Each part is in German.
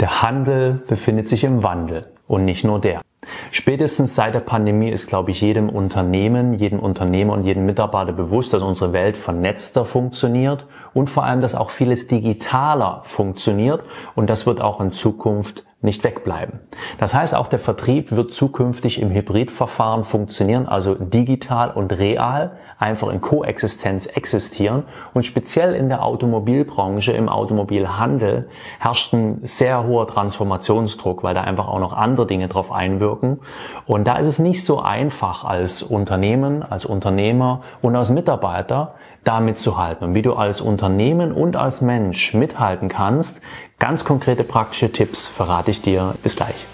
Der Handel befindet sich im Wandel und nicht nur der. Spätestens seit der Pandemie ist, glaube ich, jedem Unternehmen, jedem Unternehmer und jedem Mitarbeiter bewusst, dass unsere Welt vernetzter funktioniert und vor allem, dass auch vieles digitaler funktioniert und das wird auch in Zukunft nicht wegbleiben. Das heißt, auch der Vertrieb wird zukünftig im Hybridverfahren funktionieren, also digital und real, einfach in Koexistenz existieren. Und speziell in der Automobilbranche, im Automobilhandel herrscht ein sehr hoher Transformationsdruck, weil da einfach auch noch andere Dinge drauf einwirken. Und da ist es nicht so einfach als Unternehmen, als Unternehmer und als Mitarbeiter, da mitzuhalten. Und wie du als Unternehmen und als Mensch mithalten kannst, ganz konkrete praktische Tipps verrate ich dir. Bis gleich.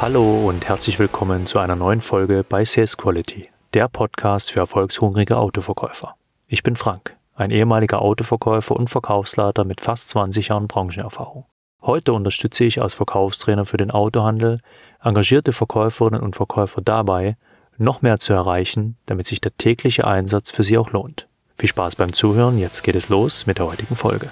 Hallo und herzlich willkommen zu einer neuen Folge bei Sales Quality, der Podcast für erfolgshungrige Autoverkäufer. Ich bin Frank, ein ehemaliger Autoverkäufer und Verkaufsleiter mit fast 20 Jahren Branchenerfahrung. Heute unterstütze ich als Verkaufstrainer für den Autohandel engagierte Verkäuferinnen und Verkäufer dabei, noch mehr zu erreichen, damit sich der tägliche Einsatz für Sie auch lohnt. Viel Spaß beim Zuhören, jetzt geht es los mit der heutigen Folge.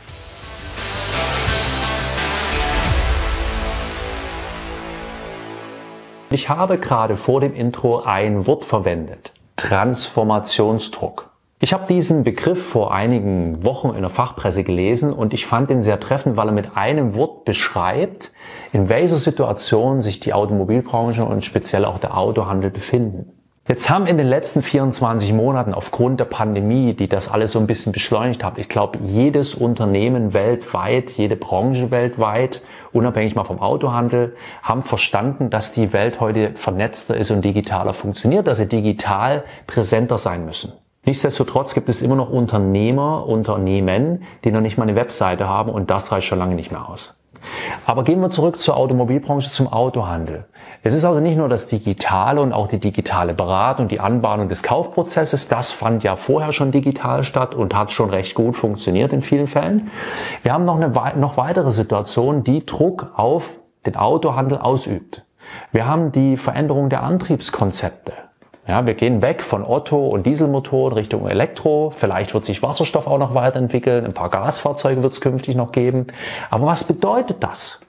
Ich habe gerade vor dem Intro ein Wort verwendet. Transformationsdruck. Ich habe diesen Begriff vor einigen Wochen in der Fachpresse gelesen und ich fand ihn sehr treffend, weil er mit einem Wort beschreibt, in welcher Situation sich die Automobilbranche und speziell auch der Autohandel befinden. Jetzt haben in den letzten 24 Monaten aufgrund der Pandemie, die das alles so ein bisschen beschleunigt hat, ich glaube, jedes Unternehmen weltweit, jede Branche weltweit, unabhängig mal vom Autohandel, haben verstanden, dass die Welt heute vernetzter ist und digitaler funktioniert, dass sie digital präsenter sein müssen. Nichtsdestotrotz gibt es immer noch Unternehmer, Unternehmen, die noch nicht mal eine Webseite haben und das reicht schon lange nicht mehr aus. Aber gehen wir zurück zur Automobilbranche, zum Autohandel. Es ist also nicht nur das Digitale und auch die digitale Beratung, die Anbahnung des Kaufprozesses. Das fand ja vorher schon digital statt und hat schon recht gut funktioniert in vielen Fällen. Wir haben noch eine noch weitere Situation, die Druck auf den Autohandel ausübt. Wir haben die Veränderung der Antriebskonzepte. Ja, wir gehen weg von Otto und Dieselmotoren Richtung Elektro. Vielleicht wird sich Wasserstoff auch noch weiterentwickeln. Ein paar Gasfahrzeuge wird es künftig noch geben. Aber was bedeutet das?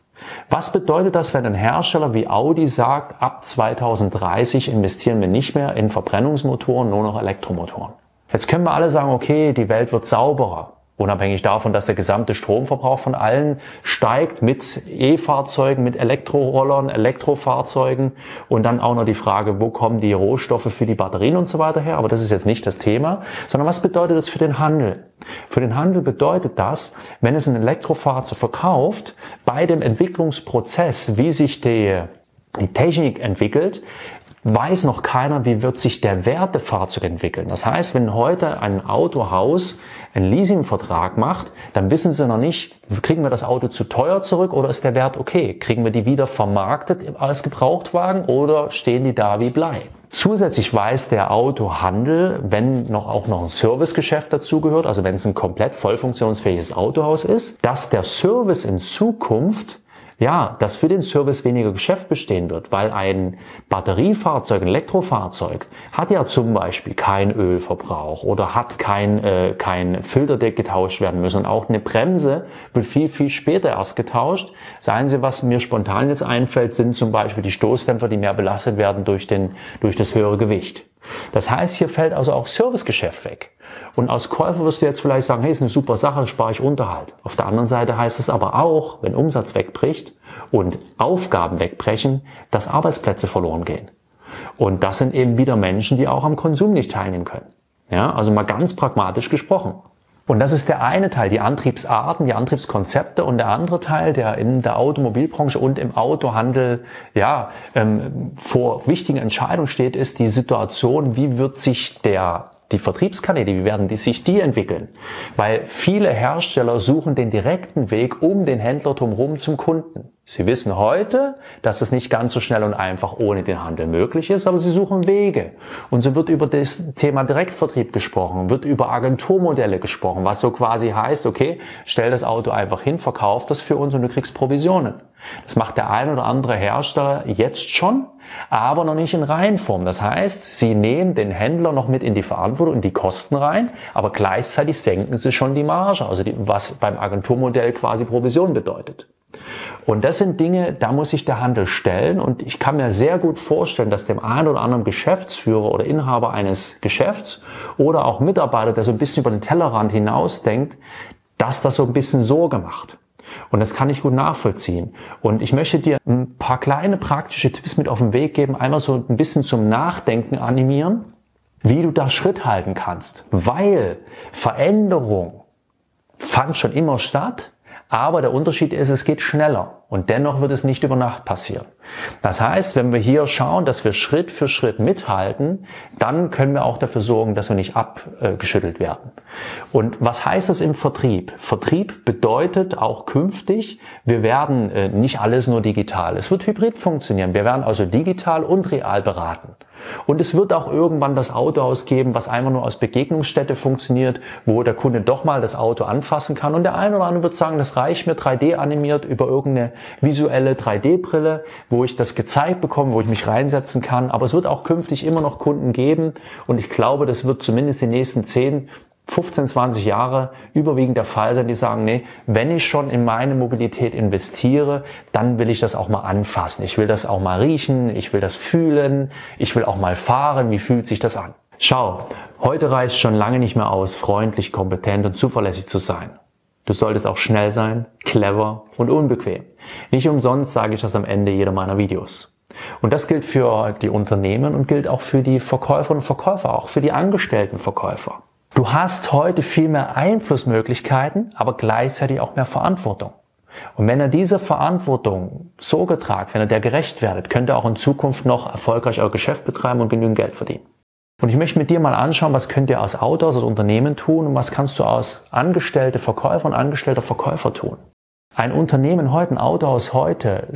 Was bedeutet das, wenn ein Hersteller wie Audi sagt, ab 2030 investieren wir nicht mehr in Verbrennungsmotoren, nur noch Elektromotoren? Jetzt können wir alle sagen, okay, die Welt wird sauberer. Unabhängig davon, dass der gesamte Stromverbrauch von allen steigt mit E-Fahrzeugen, mit Elektrorollern, Elektrofahrzeugen und dann auch noch die Frage, wo kommen die Rohstoffe für die Batterien und so weiter her. Aber das ist jetzt nicht das Thema, sondern was bedeutet das für den Handel? Für den Handel bedeutet das, wenn es ein Elektrofahrzeug verkauft, bei dem Entwicklungsprozess, wie sich die die Technik entwickelt, weiß noch keiner, wie wird sich der Wert der Fahrzeuge entwickeln. Das heißt, wenn heute ein Autohaus einen Leasingvertrag macht, dann wissen sie noch nicht, kriegen wir das Auto zu teuer zurück oder ist der Wert okay? Kriegen wir die wieder vermarktet als Gebrauchtwagen oder stehen die da wie Blei? Zusätzlich weiß der Autohandel, wenn noch auch noch ein Servicegeschäft dazugehört, also wenn es ein komplett voll funktionsfähiges Autohaus ist, dass der Service in Zukunft ja, dass für den Service weniger Geschäft bestehen wird, weil ein Batteriefahrzeug, ein Elektrofahrzeug hat ja zum Beispiel keinen Ölverbrauch oder hat kein, äh, kein Filterdeck getauscht werden müssen. Und auch eine Bremse wird viel, viel später erst getauscht. Seien Sie, was mir spontan jetzt einfällt, sind zum Beispiel die Stoßdämpfer, die mehr belastet werden durch, den, durch das höhere Gewicht. Das heißt, hier fällt also auch Servicegeschäft weg. Und als Käufer wirst du jetzt vielleicht sagen, hey, ist eine super Sache, spare ich Unterhalt. Auf der anderen Seite heißt es aber auch, wenn Umsatz wegbricht und Aufgaben wegbrechen, dass Arbeitsplätze verloren gehen. Und das sind eben wieder Menschen, die auch am Konsum nicht teilnehmen können. Ja, also mal ganz pragmatisch gesprochen. Und das ist der eine Teil, die Antriebsarten, die Antriebskonzepte und der andere Teil, der in der Automobilbranche und im Autohandel ja ähm, vor wichtigen Entscheidungen steht, ist die Situation, wie wird sich der die Vertriebskanäle, wie werden die sich die entwickeln? Weil viele Hersteller suchen den direkten Weg um den Händler drumherum zum Kunden. Sie wissen heute, dass es nicht ganz so schnell und einfach ohne den Handel möglich ist, aber sie suchen Wege. Und so wird über das Thema Direktvertrieb gesprochen, wird über Agenturmodelle gesprochen, was so quasi heißt, okay, stell das Auto einfach hin, verkauf das für uns und du kriegst Provisionen. Das macht der ein oder andere Hersteller jetzt schon, aber noch nicht in Reihenform. Das heißt, sie nehmen den Händler noch mit in die Verantwortung, in die Kosten rein, aber gleichzeitig senken sie schon die Marge, also die, was beim Agenturmodell quasi Provision bedeutet. Und das sind Dinge, da muss sich der Handel stellen. Und ich kann mir sehr gut vorstellen, dass dem einen oder anderen Geschäftsführer oder Inhaber eines Geschäfts oder auch Mitarbeiter, der so ein bisschen über den Tellerrand hinausdenkt, dass das so ein bisschen Sorge macht. Und das kann ich gut nachvollziehen. Und ich möchte dir ein paar kleine praktische Tipps mit auf den Weg geben, einmal so ein bisschen zum Nachdenken animieren, wie du da Schritt halten kannst. Weil Veränderung fand schon immer statt, aber der Unterschied ist, es geht schneller und dennoch wird es nicht über Nacht passieren. Das heißt, wenn wir hier schauen, dass wir Schritt für Schritt mithalten, dann können wir auch dafür sorgen, dass wir nicht abgeschüttelt werden. Und was heißt das im Vertrieb? Vertrieb bedeutet auch künftig, wir werden äh, nicht alles nur digital. Es wird hybrid funktionieren. Wir werden also digital und real beraten. Und es wird auch irgendwann das Auto ausgeben, was einfach nur aus Begegnungsstätte funktioniert, wo der Kunde doch mal das Auto anfassen kann. Und der eine oder andere wird sagen, das reicht mir 3D animiert über irgendeine visuelle 3D-Brille, wo ich das gezeigt bekomme, wo ich mich reinsetzen kann. Aber es wird auch künftig immer noch Kunden geben. Und ich glaube, das wird zumindest die nächsten 10 15, 20 Jahre überwiegend der Fall sein, die sagen, nee, wenn ich schon in meine Mobilität investiere, dann will ich das auch mal anfassen. Ich will das auch mal riechen, ich will das fühlen, ich will auch mal fahren. Wie fühlt sich das an? Schau, heute reicht schon lange nicht mehr aus, freundlich, kompetent und zuverlässig zu sein. Du solltest auch schnell sein, clever und unbequem. Nicht umsonst sage ich das am Ende jeder meiner Videos. Und das gilt für die Unternehmen und gilt auch für die Verkäuferinnen und Verkäufer, auch für die angestellten Verkäufer. Du hast heute viel mehr Einflussmöglichkeiten, aber gleichzeitig auch mehr Verantwortung. Und wenn er diese Verantwortung so getragt, wenn er der gerecht werdet, könnt ihr auch in Zukunft noch erfolgreich euer Geschäft betreiben und genügend Geld verdienen. Und ich möchte mit dir mal anschauen, was könnt ihr als Autor, als Unternehmen tun und was kannst du als angestellte Verkäufer und angestellter Verkäufer tun. Ein Unternehmen heute, ein Autohaus heute,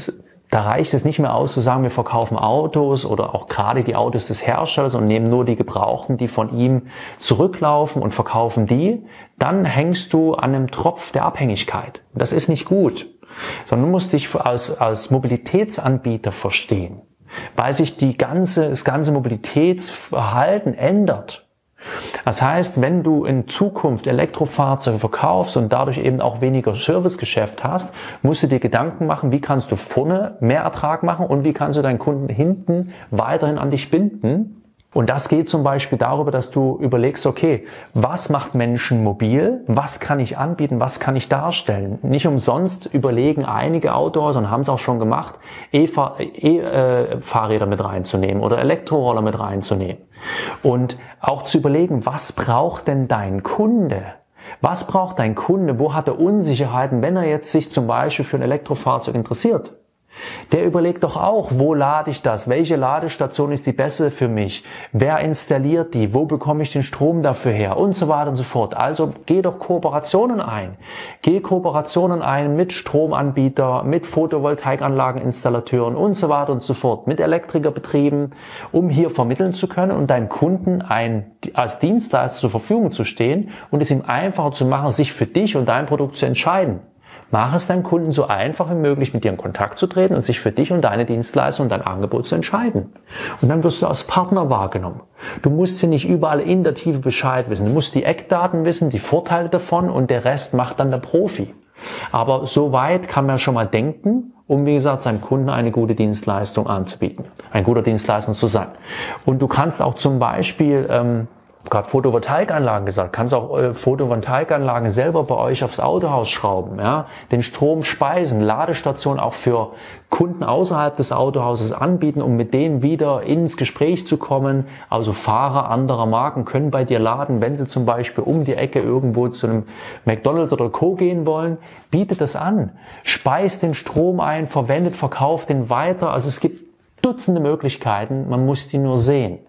da reicht es nicht mehr aus zu sagen, wir verkaufen Autos oder auch gerade die Autos des Herstellers und nehmen nur die Gebrauchten, die von ihm zurücklaufen und verkaufen die. Dann hängst du an einem Tropf der Abhängigkeit. Das ist nicht gut. Sondern du musst dich als, als Mobilitätsanbieter verstehen, weil sich die ganze, das ganze Mobilitätsverhalten ändert. Das heißt, wenn du in Zukunft Elektrofahrzeuge verkaufst und dadurch eben auch weniger Servicegeschäft hast, musst du dir Gedanken machen, wie kannst du vorne mehr Ertrag machen und wie kannst du deinen Kunden hinten weiterhin an dich binden, und das geht zum Beispiel darüber, dass du überlegst, okay, was macht Menschen mobil? Was kann ich anbieten? Was kann ich darstellen? Nicht umsonst überlegen einige Autohäuser und haben es auch schon gemacht, E-Fahrräder mit reinzunehmen oder Elektroroller mit reinzunehmen. Und auch zu überlegen, was braucht denn dein Kunde? Was braucht dein Kunde? Wo hat er Unsicherheiten, wenn er jetzt sich zum Beispiel für ein Elektrofahrzeug interessiert? Der überlegt doch auch, wo lade ich das? Welche Ladestation ist die bessere für mich? Wer installiert die? Wo bekomme ich den Strom dafür her? Und so weiter und so fort. Also geh doch Kooperationen ein. Geh Kooperationen ein mit Stromanbieter, mit Photovoltaikanlageninstallateuren und so weiter und so fort, mit Elektrikerbetrieben, um hier vermitteln zu können und deinem Kunden ein, als Dienstleister zur Verfügung zu stehen und es ihm einfacher zu machen, sich für dich und dein Produkt zu entscheiden. Mach es deinem Kunden so einfach wie möglich, mit dir in Kontakt zu treten und sich für dich und deine Dienstleistung und dein Angebot zu entscheiden. Und dann wirst du als Partner wahrgenommen. Du musst sie nicht überall in der Tiefe Bescheid wissen. Du musst die Eckdaten wissen, die Vorteile davon und der Rest macht dann der Profi. Aber so weit kann man schon mal denken, um, wie gesagt, seinem Kunden eine gute Dienstleistung anzubieten. Ein guter Dienstleister zu sein. Und du kannst auch zum Beispiel ähm, gerade Photovoltaikanlagen gesagt, kannst auch äh, Photovoltaikanlagen selber bei euch aufs Autohaus schrauben, ja, den Strom speisen, Ladestationen auch für Kunden außerhalb des Autohauses anbieten, um mit denen wieder ins Gespräch zu kommen. Also Fahrer anderer Marken können bei dir laden, wenn sie zum Beispiel um die Ecke irgendwo zu einem McDonald's oder Co. gehen wollen, bietet das an. Speist den Strom ein, verwendet, verkauft den weiter. Also es gibt Dutzende Möglichkeiten, man muss die nur sehen.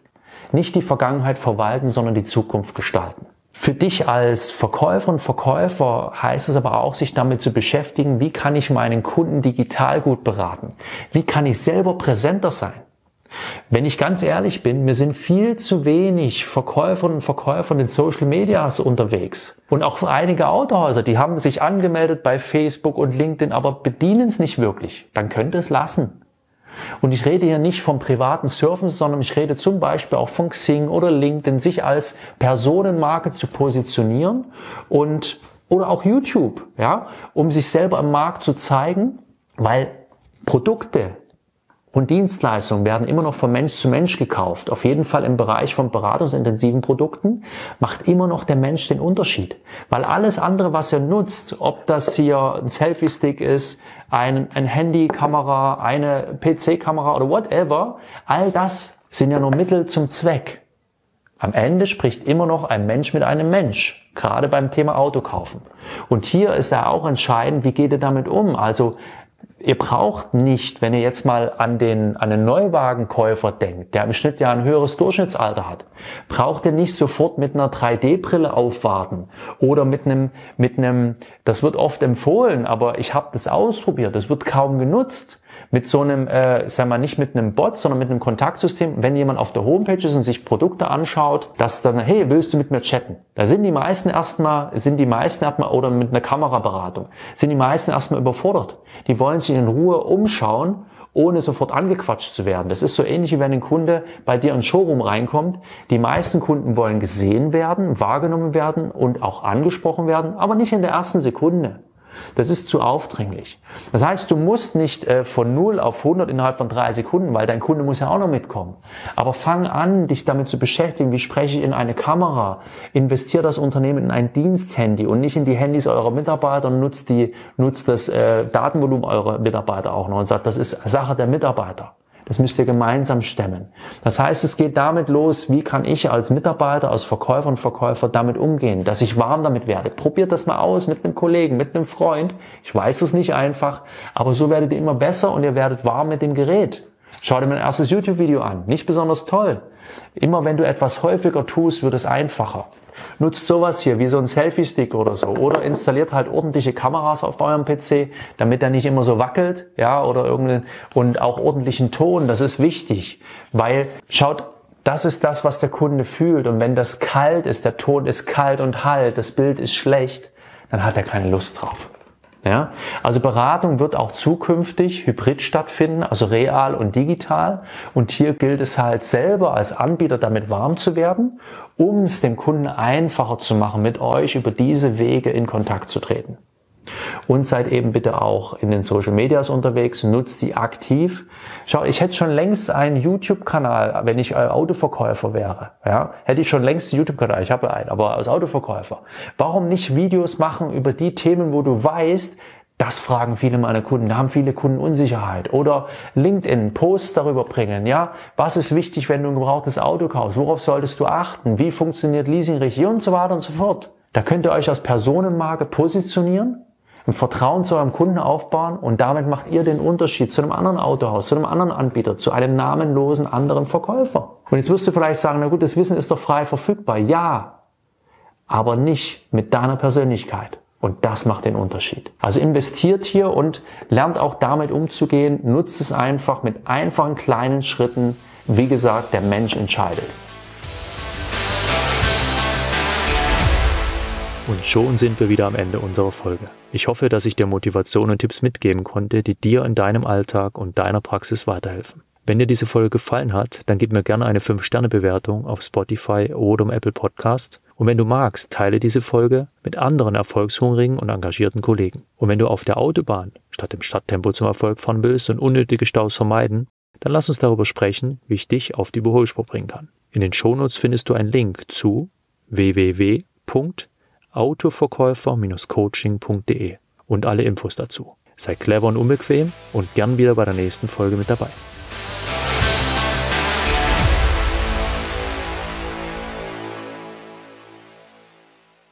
Nicht die Vergangenheit verwalten, sondern die Zukunft gestalten. Für dich als Verkäufer und Verkäufer heißt es aber auch, sich damit zu beschäftigen, wie kann ich meinen Kunden digital gut beraten? Wie kann ich selber präsenter sein? Wenn ich ganz ehrlich bin, mir sind viel zu wenig Verkäuferinnen und Verkäufer in den Social Medias unterwegs. Und auch einige Autohäuser, die haben sich angemeldet bei Facebook und LinkedIn, aber bedienen es nicht wirklich. Dann könnt ihr es lassen. Und ich rede hier nicht vom privaten Surfen, sondern ich rede zum Beispiel auch von Xing oder LinkedIn, sich als Personenmarke zu positionieren und oder auch YouTube, ja, um sich selber im Markt zu zeigen, weil Produkte, und Dienstleistungen werden immer noch von Mensch zu Mensch gekauft. Auf jeden Fall im Bereich von beratungsintensiven Produkten macht immer noch der Mensch den Unterschied. Weil alles andere, was er nutzt, ob das hier ein Selfie-Stick ist, ein, ein Handy-Kamera, eine PC-Kamera oder whatever, all das sind ja nur Mittel zum Zweck. Am Ende spricht immer noch ein Mensch mit einem Mensch, gerade beim Thema Autokaufen. Und hier ist ja auch entscheidend, wie geht er damit um? Also ihr braucht nicht, wenn ihr jetzt mal an den, an den Neuwagenkäufer denkt, der im Schnitt ja ein höheres Durchschnittsalter hat, braucht ihr nicht sofort mit einer 3D-Brille aufwarten oder mit einem, mit einem, das wird oft empfohlen, aber ich habe das ausprobiert, das wird kaum genutzt mit so einem, äh, sagen wir nicht mit einem Bot, sondern mit einem Kontaktsystem, wenn jemand auf der Homepage ist und sich Produkte anschaut, dass dann, hey, willst du mit mir chatten? Da sind die meisten erstmal, sind die meisten erstmal, oder mit einer Kameraberatung, sind die meisten erstmal überfordert. Die wollen sich in Ruhe umschauen ohne sofort angequatscht zu werden. Das ist so ähnlich wie wenn ein Kunde bei dir ins Showroom reinkommt. Die meisten Kunden wollen gesehen werden, wahrgenommen werden und auch angesprochen werden, aber nicht in der ersten Sekunde. Das ist zu aufdringlich. Das heißt, du musst nicht äh, von 0 auf 100 innerhalb von drei Sekunden, weil dein Kunde muss ja auch noch mitkommen. Aber fang an, dich damit zu beschäftigen, wie spreche ich in eine Kamera, investiere das Unternehmen in ein Diensthandy und nicht in die Handys eurer Mitarbeiter und nutzt, die, nutzt das äh, Datenvolumen eurer Mitarbeiter auch noch und sagt, das ist Sache der Mitarbeiter. Das müsst ihr gemeinsam stemmen. Das heißt, es geht damit los, wie kann ich als Mitarbeiter, als Verkäufer und Verkäufer damit umgehen, dass ich warm damit werde. Probiert das mal aus mit einem Kollegen, mit einem Freund. Ich weiß es nicht einfach, aber so werdet ihr immer besser und ihr werdet warm mit dem Gerät. Schau dir mein erstes YouTube-Video an. Nicht besonders toll. Immer wenn du etwas häufiger tust, wird es einfacher. Nutzt sowas hier wie so ein Selfie-Stick oder so. Oder installiert halt ordentliche Kameras auf eurem PC, damit er nicht immer so wackelt, ja, oder irgendeinen und auch ordentlichen Ton, das ist wichtig, weil schaut, das ist das, was der Kunde fühlt. Und wenn das kalt ist, der Ton ist kalt und halt, das Bild ist schlecht, dann hat er keine Lust drauf. Ja? Also Beratung wird auch zukünftig hybrid stattfinden, also real und digital. Und hier gilt es halt selber als Anbieter damit warm zu werden, um es dem Kunden einfacher zu machen, mit euch über diese Wege in Kontakt zu treten. Und seid eben bitte auch in den Social Medias unterwegs, nutzt die aktiv. Schau, ich hätte schon längst einen YouTube-Kanal, wenn ich Autoverkäufer wäre. Ja, hätte ich schon längst einen YouTube-Kanal, ich habe einen, aber als Autoverkäufer. Warum nicht Videos machen über die Themen, wo du weißt, das fragen viele meiner Kunden. Da haben viele Kunden Unsicherheit. Oder LinkedIn, Posts darüber bringen. Ja, was ist wichtig, wenn du ein gebrauchtes Auto kaufst? Worauf solltest du achten? Wie funktioniert Leasing richtig? Und so weiter und so fort. Da könnt ihr euch als Personenmarke positionieren ein Vertrauen zu eurem Kunden aufbauen und damit macht ihr den Unterschied zu einem anderen Autohaus, zu einem anderen Anbieter, zu einem namenlosen anderen Verkäufer. Und jetzt wirst du vielleicht sagen, na gut, das Wissen ist doch frei verfügbar. Ja, aber nicht mit deiner Persönlichkeit. Und das macht den Unterschied. Also investiert hier und lernt auch damit umzugehen. Nutzt es einfach mit einfachen kleinen Schritten. Wie gesagt, der Mensch entscheidet. Und schon sind wir wieder am Ende unserer Folge. Ich hoffe, dass ich dir Motivation und Tipps mitgeben konnte, die dir in deinem Alltag und deiner Praxis weiterhelfen. Wenn dir diese Folge gefallen hat, dann gib mir gerne eine 5-Sterne-Bewertung auf Spotify oder im Apple Podcast. Und wenn du magst, teile diese Folge mit anderen erfolgshungrigen und engagierten Kollegen. Und wenn du auf der Autobahn statt im Stadttempo zum Erfolg fahren willst und unnötige Staus vermeiden, dann lass uns darüber sprechen, wie ich dich auf die Überholspur bringen kann. In den Shownotes findest du einen Link zu www autoverkäufer-coaching.de und alle Infos dazu. Sei clever und unbequem und gern wieder bei der nächsten Folge mit dabei.